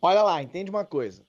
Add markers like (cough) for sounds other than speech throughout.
Olha lá, entende uma coisa.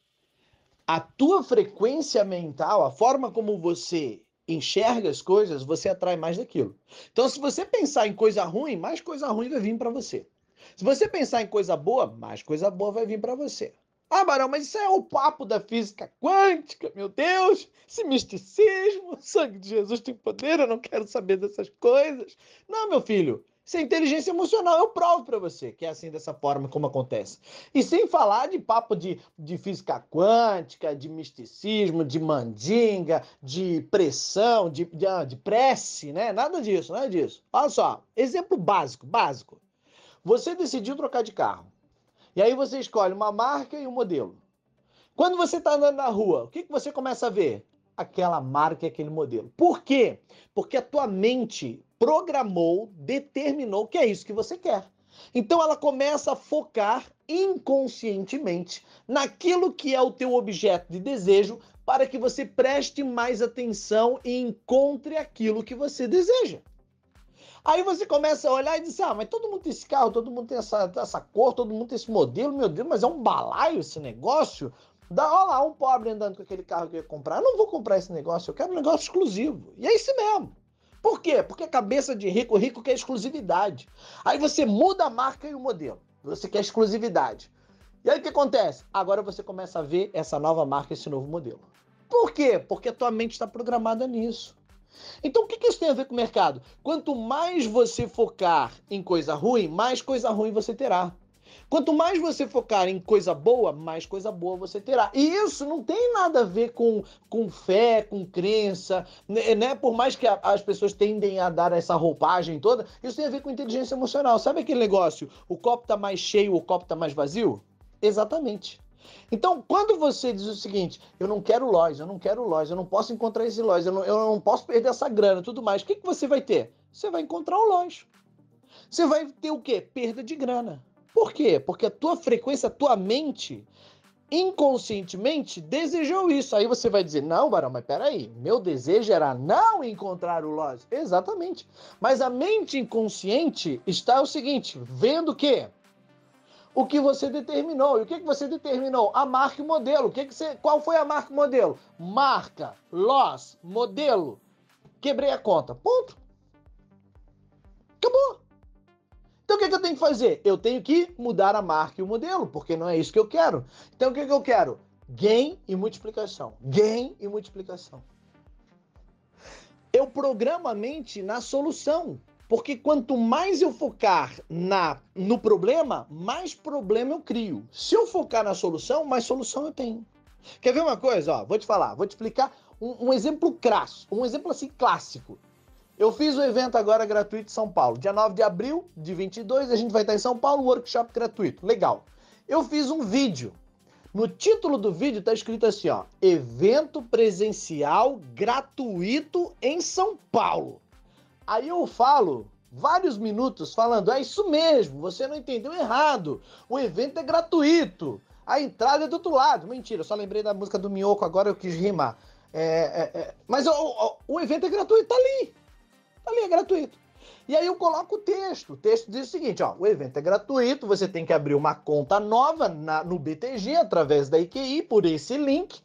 A tua frequência mental, a forma como você enxerga as coisas, você atrai mais daquilo. Então, se você pensar em coisa ruim, mais coisa ruim vai vir para você. Se você pensar em coisa boa, mais coisa boa vai vir para você. Ah, Barão, mas isso é o papo da física quântica, meu Deus! Esse misticismo, o sangue de Jesus tem poder, eu não quero saber dessas coisas. Não, meu filho, é inteligência emocional, eu provo para você que é assim dessa forma como acontece. E sem falar de papo de, de física quântica, de misticismo, de mandinga, de pressão, de, de, ah, de prece, né? Nada disso, nada disso. Olha só, exemplo básico, básico. Você decidiu trocar de carro. E aí você escolhe uma marca e um modelo. Quando você está andando na rua, o que, que você começa a ver? Aquela marca e aquele modelo. Por quê? Porque a tua mente programou, determinou que é isso que você quer. Então ela começa a focar inconscientemente naquilo que é o teu objeto de desejo para que você preste mais atenção e encontre aquilo que você deseja. Aí você começa a olhar e diz: Ah, mas todo mundo tem esse carro, todo mundo tem essa, essa cor, todo mundo tem esse modelo, meu Deus, mas é um balaio esse negócio. Dá, olha lá, um pobre andando com aquele carro que eu ia comprar. Eu não vou comprar esse negócio, eu quero um negócio exclusivo. E é isso mesmo. Por quê? Porque a cabeça de rico, rico quer exclusividade. Aí você muda a marca e o modelo. Você quer exclusividade. E aí o que acontece? Agora você começa a ver essa nova marca, esse novo modelo. Por quê? Porque a tua mente está programada nisso. Então, o que, isso tem a ver com o mercado? Quanto mais você focar em coisa ruim, mais coisa ruim você terá. Quanto mais você focar em coisa boa, mais coisa boa você terá. E isso não tem nada a ver com, com fé, com crença, né? né? Por mais que a, as pessoas tendem a dar essa roupagem toda, isso tem a ver com inteligência emocional. Sabe aquele negócio? O copo tá mais cheio, o copo tá mais vazio? Exatamente. Então, quando você diz o seguinte, eu não quero loja, eu não quero loja, eu não posso encontrar esse loja, eu não, eu não posso perder essa grana tudo mais, o que, que você vai ter? Você vai encontrar o loja. Você vai ter o quê? Perda de grana. Por quê? Porque a tua frequência, a tua mente, inconscientemente desejou isso. Aí você vai dizer: não, Barão, mas peraí, meu desejo era não encontrar o loja. Exatamente. Mas a mente inconsciente está o seguinte: vendo que o que você determinou. E o que, que você determinou? A marca e o modelo. O que que você, qual foi a marca e modelo? Marca, loss, modelo. Quebrei a conta. Ponto. Acabou. Então o que, que eu tenho que fazer? Eu tenho que mudar a marca e o modelo, porque não é isso que eu quero. Então o que, que eu quero? Gain e multiplicação. Gain e multiplicação. Eu programo a mente na solução. Porque quanto mais eu focar na no problema, mais problema eu crio. Se eu focar na solução, mais solução eu tenho. Quer ver uma coisa? Ó, vou te falar, vou te explicar um, um exemplo crasso, um exemplo assim clássico. Eu fiz o evento agora gratuito em São Paulo. Dia 9 de abril de 22, a gente vai estar em São Paulo, workshop gratuito. Legal. Eu fiz um vídeo. No título do vídeo está escrito assim, ó: Evento presencial gratuito em São Paulo. Aí eu falo vários minutos falando: é isso mesmo, você não entendeu errado. O evento é gratuito. A entrada é do outro lado. Mentira, eu só lembrei da música do Minhoco, agora eu quis rimar. É, é, é, mas o, o, o, evento é gratuito, tá ali. Ali, é gratuito. E aí eu coloco o texto. O texto diz o seguinte: ó, o evento é gratuito, você tem que abrir uma conta nova na, no BTG através da IQI por esse link.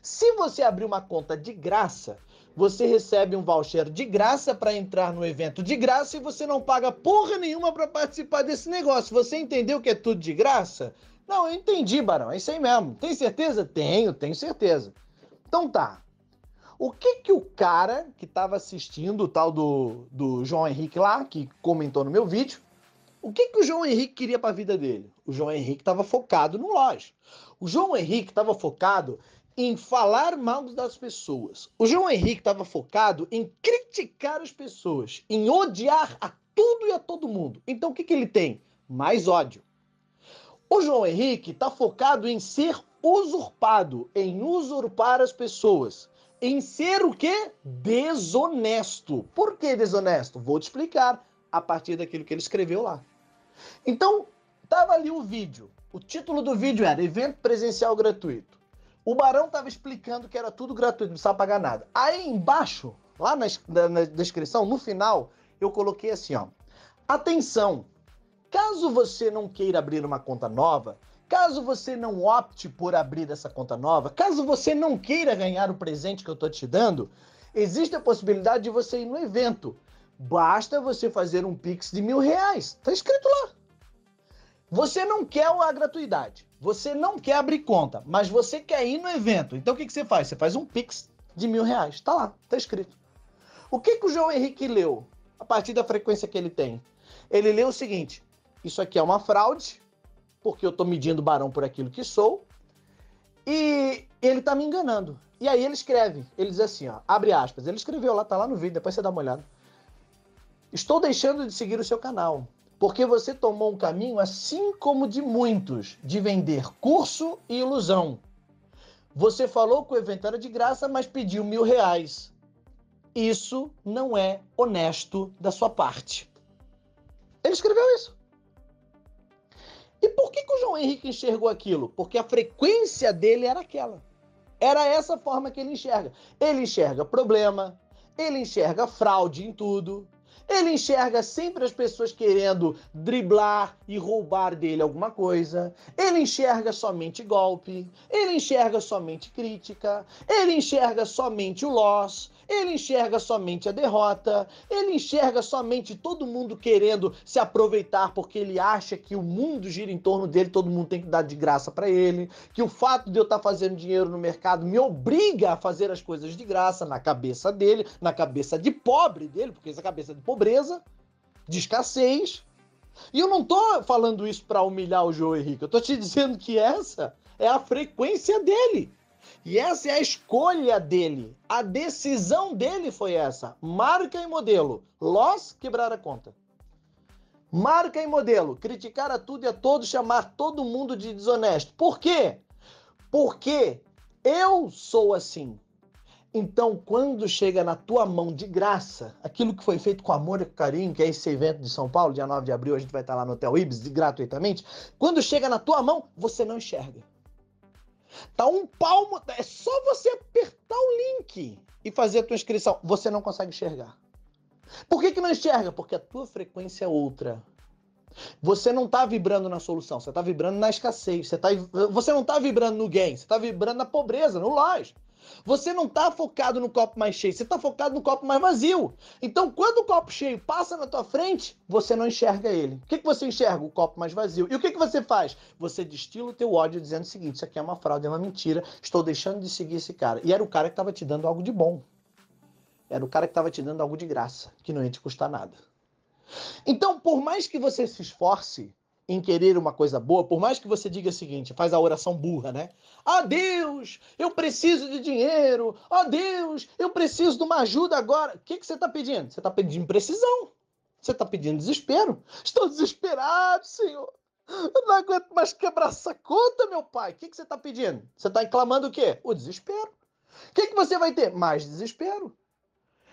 Se você abrir uma conta de graça, você recebe um voucher de graça para entrar no evento de graça e você não paga porra nenhuma para participar desse negócio. Você entendeu que é tudo de graça? Não, eu entendi, Barão. É isso aí mesmo. Tem certeza? Tenho, tenho certeza. Então tá. O que que o cara que estava assistindo, o tal do, do João Henrique lá, que comentou no meu vídeo, o que que o João Henrique queria para a vida dele? O João Henrique estava focado no loja. O João Henrique estava focado em falar mal das pessoas. O João Henrique estava focado em criticar as pessoas, em odiar a tudo e a todo mundo. Então o que, que ele tem? Mais ódio. O João Henrique está focado em ser usurpado, em usurpar as pessoas, em ser o quê? Desonesto. Por que desonesto? Vou te explicar a partir daquilo que ele escreveu lá. Então, tava ali o vídeo. O título do vídeo era Evento Presencial Gratuito. O Barão estava explicando que era tudo gratuito, não precisava pagar nada. Aí embaixo, lá na, na, na descrição, no final, eu coloquei assim, ó. Atenção! Caso você não queira abrir uma conta nova, Caso você não opte por abrir essa conta nova, caso você não queira ganhar o presente que eu estou te dando, existe a possibilidade de você ir no evento. Basta você fazer um Pix de mil reais. Está escrito lá. Você não quer a gratuidade. Você não quer abrir conta, mas você quer ir no evento. Então o que, que você faz? Você faz um Pix de mil reais. Está lá, está escrito. O que, que o João Henrique leu a partir da frequência que ele tem? Ele leu o seguinte: isso aqui é uma fraude, porque eu estou medindo o barão por aquilo que sou, e ele está me enganando. E aí ele escreve, ele diz assim, ó, abre aspas, ele escreveu lá, tá lá no vídeo, depois você dá uma olhada. Estou deixando de seguir o seu canal, porque você tomou um caminho assim como de muitos, de vender curso e ilusão. Você falou que o evento era de graça, mas pediu mil reais. Isso não é honesto da sua parte. Ele escreveu isso. E por que, que o João Henrique enxergou aquilo? Porque a frequência dele era aquela. Era essa forma que ele enxerga. Ele enxerga problema, ele enxerga fraude em tudo, ele enxerga sempre as pessoas querendo driblar e roubar dele alguma coisa. Ele enxerga somente golpe. Ele enxerga somente crítica. Ele enxerga somente o loss. Ele enxerga somente a derrota. Ele enxerga somente todo mundo querendo se aproveitar porque ele acha que o mundo gira em torno dele, todo mundo tem que dar de graça para ele. Que o fato de eu estar tá fazendo dinheiro no mercado me obriga a fazer as coisas de graça na cabeça dele, na cabeça de pobre dele, porque essa cabeça de pobreza, de escassez. E eu não tô falando isso para humilhar o João Henrique, eu tô te (laughs) dizendo que essa é a frequência dele. E essa é a escolha dele. A decisão dele foi essa. Marca e modelo. Loss, quebrar a conta. Marca e modelo. Criticar a tudo e a todos, chamar todo mundo de desonesto. Por quê? Porque eu sou assim. Então, quando chega na tua mão de graça, aquilo que foi feito com amor e carinho, que é esse evento de São Paulo, dia 9 de abril, a gente vai estar lá no Hotel Ibis gratuitamente. Quando chega na tua mão, você não enxerga. Tá um palmo, é só você apertar o link e fazer a tua inscrição. Você não consegue enxergar. Por que, que não enxerga? Porque a tua frequência é outra. Você não está vibrando na solução, você está vibrando na escassez. Você, tá, você não está vibrando no gain, você está vibrando na pobreza, no loss. Você não está focado no copo mais cheio, você está focado no copo mais vazio. Então, quando o copo cheio passa na tua frente, você não enxerga ele. O que, que você enxerga? O copo mais vazio. E o que, que você faz? Você destila o teu ódio dizendo o seguinte: isso aqui é uma fraude, é uma mentira, estou deixando de seguir esse cara. E era o cara que estava te dando algo de bom. Era o cara que estava te dando algo de graça, que não ia te custar nada. Então, por mais que você se esforce em querer uma coisa boa, por mais que você diga o seguinte, faz a oração burra, né? Ah, Deus, eu preciso de dinheiro. Ah, Deus, eu preciso de uma ajuda agora. O que, que você está pedindo? Você está pedindo precisão. Você está pedindo desespero. Estou desesperado, Senhor. Eu não aguento mais quebrar essa conta, meu pai. O que, que você está pedindo? Você está clamando o quê? O desespero. O que, que você vai ter? Mais desespero.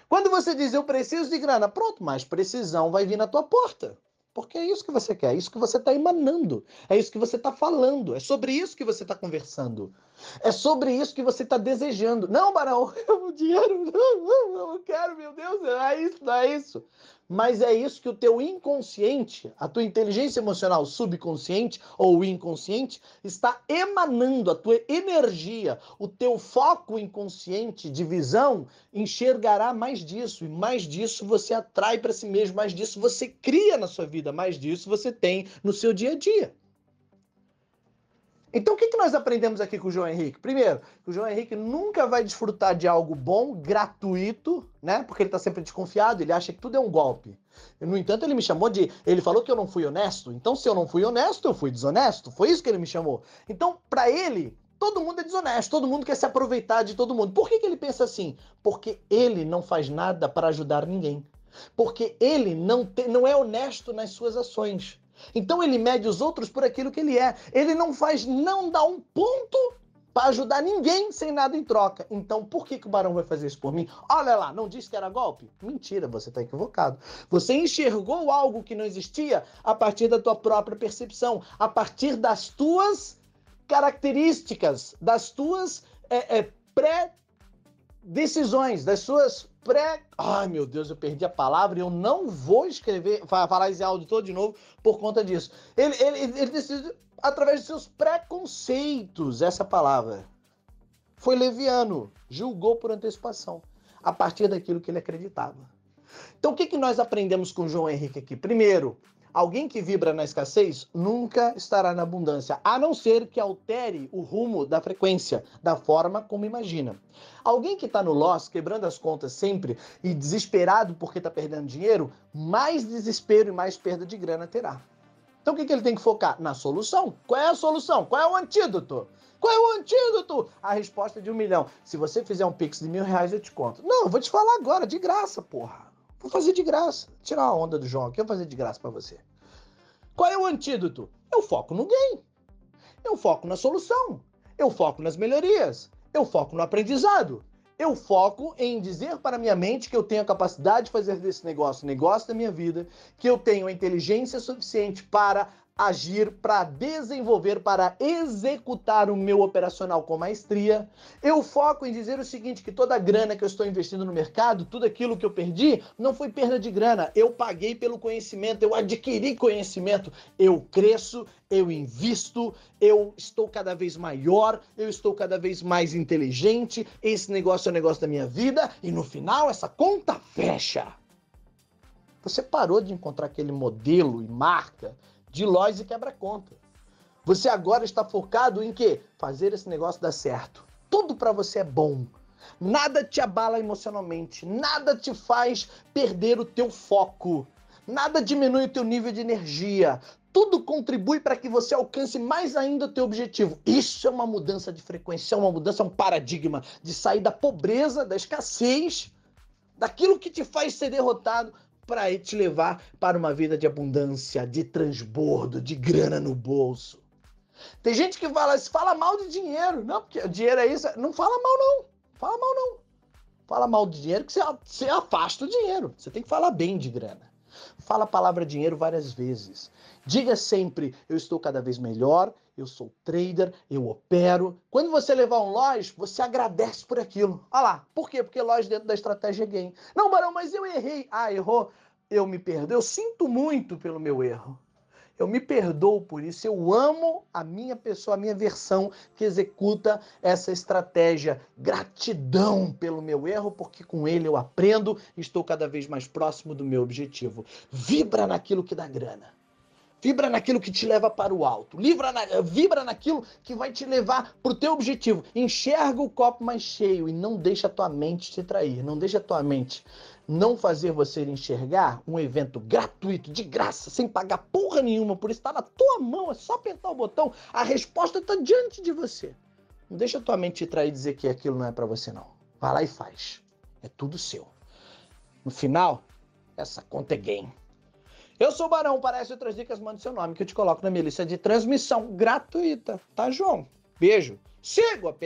Quando você diz eu preciso de grana, pronto, mais precisão vai vir na tua porta. Porque é isso que você quer, é isso que você está emanando, é isso que você está falando, é sobre isso que você está conversando, é sobre isso que você está desejando. Não, Barão, (laughs) o dinheiro, não, não, não quero, meu Deus, não é isso, não é isso mas é isso que o teu inconsciente, a tua inteligência emocional subconsciente ou inconsciente está emanando a tua energia, o teu foco inconsciente de visão enxergará mais disso e mais disso você atrai para si mesmo, mais disso você cria na sua vida, mais disso você tem no seu dia a dia. Então, o que, que nós aprendemos aqui com o João Henrique? Primeiro, que o João Henrique nunca vai desfrutar de algo bom, gratuito, né? Porque ele está sempre desconfiado, ele acha que tudo é um golpe. No entanto, ele me chamou de. Ele falou que eu não fui honesto. Então, se eu não fui honesto, eu fui desonesto. Foi isso que ele me chamou. Então, para ele, todo mundo é desonesto, todo mundo quer se aproveitar de todo mundo. Por que, que ele pensa assim? Porque ele não faz nada para ajudar ninguém. Porque ele não, te, não é honesto nas suas ações. Então ele mede os outros por aquilo que ele é. Ele não faz, não dá um ponto para ajudar ninguém sem nada em troca. Então, por que, que o barão vai fazer isso por mim? Olha lá, não disse que era golpe? Mentira, você está equivocado. Você enxergou algo que não existia a partir da tua própria percepção, a partir das tuas características, das tuas é, é, pré-decisões, das suas pré. Ai, meu Deus, eu perdi a palavra e eu não vou escrever, falar esse áudio todo de novo por conta disso. Ele, ele, ele decidiu, através de seus preconceitos, essa palavra. Foi leviano, julgou por antecipação, a partir daquilo que ele acreditava. Então, o que, que nós aprendemos com João Henrique aqui? Primeiro, Alguém que vibra na escassez nunca estará na abundância, a não ser que altere o rumo da frequência, da forma como imagina. Alguém que está no loss, quebrando as contas sempre e desesperado porque está perdendo dinheiro, mais desespero e mais perda de grana terá. Então o que, que ele tem que focar? Na solução. Qual é a solução? Qual é o antídoto? Qual é o antídoto? A resposta é de um milhão. Se você fizer um pix de mil reais, eu te conto. Não, eu vou te falar agora, de graça, porra. Vou fazer de graça. Tirar a onda do João aqui, eu vou fazer de graça para você. Qual é o antídoto? Eu foco no game. Eu foco na solução. Eu foco nas melhorias. Eu foco no aprendizado. Eu foco em dizer para minha mente que eu tenho a capacidade de fazer desse negócio negócio da minha vida, que eu tenho a inteligência suficiente para agir, para desenvolver, para executar o meu operacional com maestria. Eu foco em dizer o seguinte: que toda a grana que eu estou investindo no mercado, tudo aquilo que eu perdi, não foi perda de grana. Eu paguei pelo conhecimento, eu adquiri conhecimento, eu cresço, eu invisto, eu estou cada vez maior, eu estou cada vez mais inteligente. Esse negócio é o negócio da minha vida e no final essa conta fecha. Você parou de encontrar aquele modelo e marca de lojas e quebra-conta. Você agora está focado em quê? Fazer esse negócio dar certo. Tudo para você é bom. Nada te abala emocionalmente, nada te faz perder o teu foco, nada diminui o teu nível de energia. Tudo contribui para que você alcance mais ainda o teu objetivo. Isso é uma mudança de frequência, é uma mudança, é um paradigma de sair da pobreza, da escassez, daquilo que te faz ser derrotado para te levar para uma vida de abundância, de transbordo, de grana no bolso. Tem gente que fala, fala mal de dinheiro. Não, porque dinheiro é isso. Não fala mal, não. Fala mal, não. Fala mal de dinheiro que você, você afasta o dinheiro. Você tem que falar bem de grana. Fala a palavra dinheiro várias vezes. Diga sempre: eu estou cada vez melhor, eu sou trader, eu opero. Quando você levar um loja, você agradece por aquilo. Olha lá. Por quê? Porque loja dentro da estratégia é game. Não, Barão, mas eu errei. Ah, errou. Eu me perdoo. Eu sinto muito pelo meu erro. Eu me perdoo por isso. Eu amo a minha pessoa, a minha versão que executa essa estratégia. Gratidão pelo meu erro, porque com ele eu aprendo e estou cada vez mais próximo do meu objetivo. Vibra naquilo que dá grana. Vibra naquilo que te leva para o alto. Vibra, na, vibra naquilo que vai te levar para o teu objetivo. Enxerga o copo mais cheio e não deixa a tua mente te trair. Não deixa a tua mente não fazer você enxergar um evento gratuito, de graça, sem pagar porra nenhuma, por estar na tua mão, é só apertar o botão, a resposta está diante de você. Não deixa a tua mente te trair e dizer que aquilo não é para você não. Vai lá e faz. É tudo seu. No final, essa conta é game. Eu sou o Barão, parece outras dicas, mande seu nome que eu te coloco na minha lista de transmissão gratuita, tá, João? Beijo. Sigo a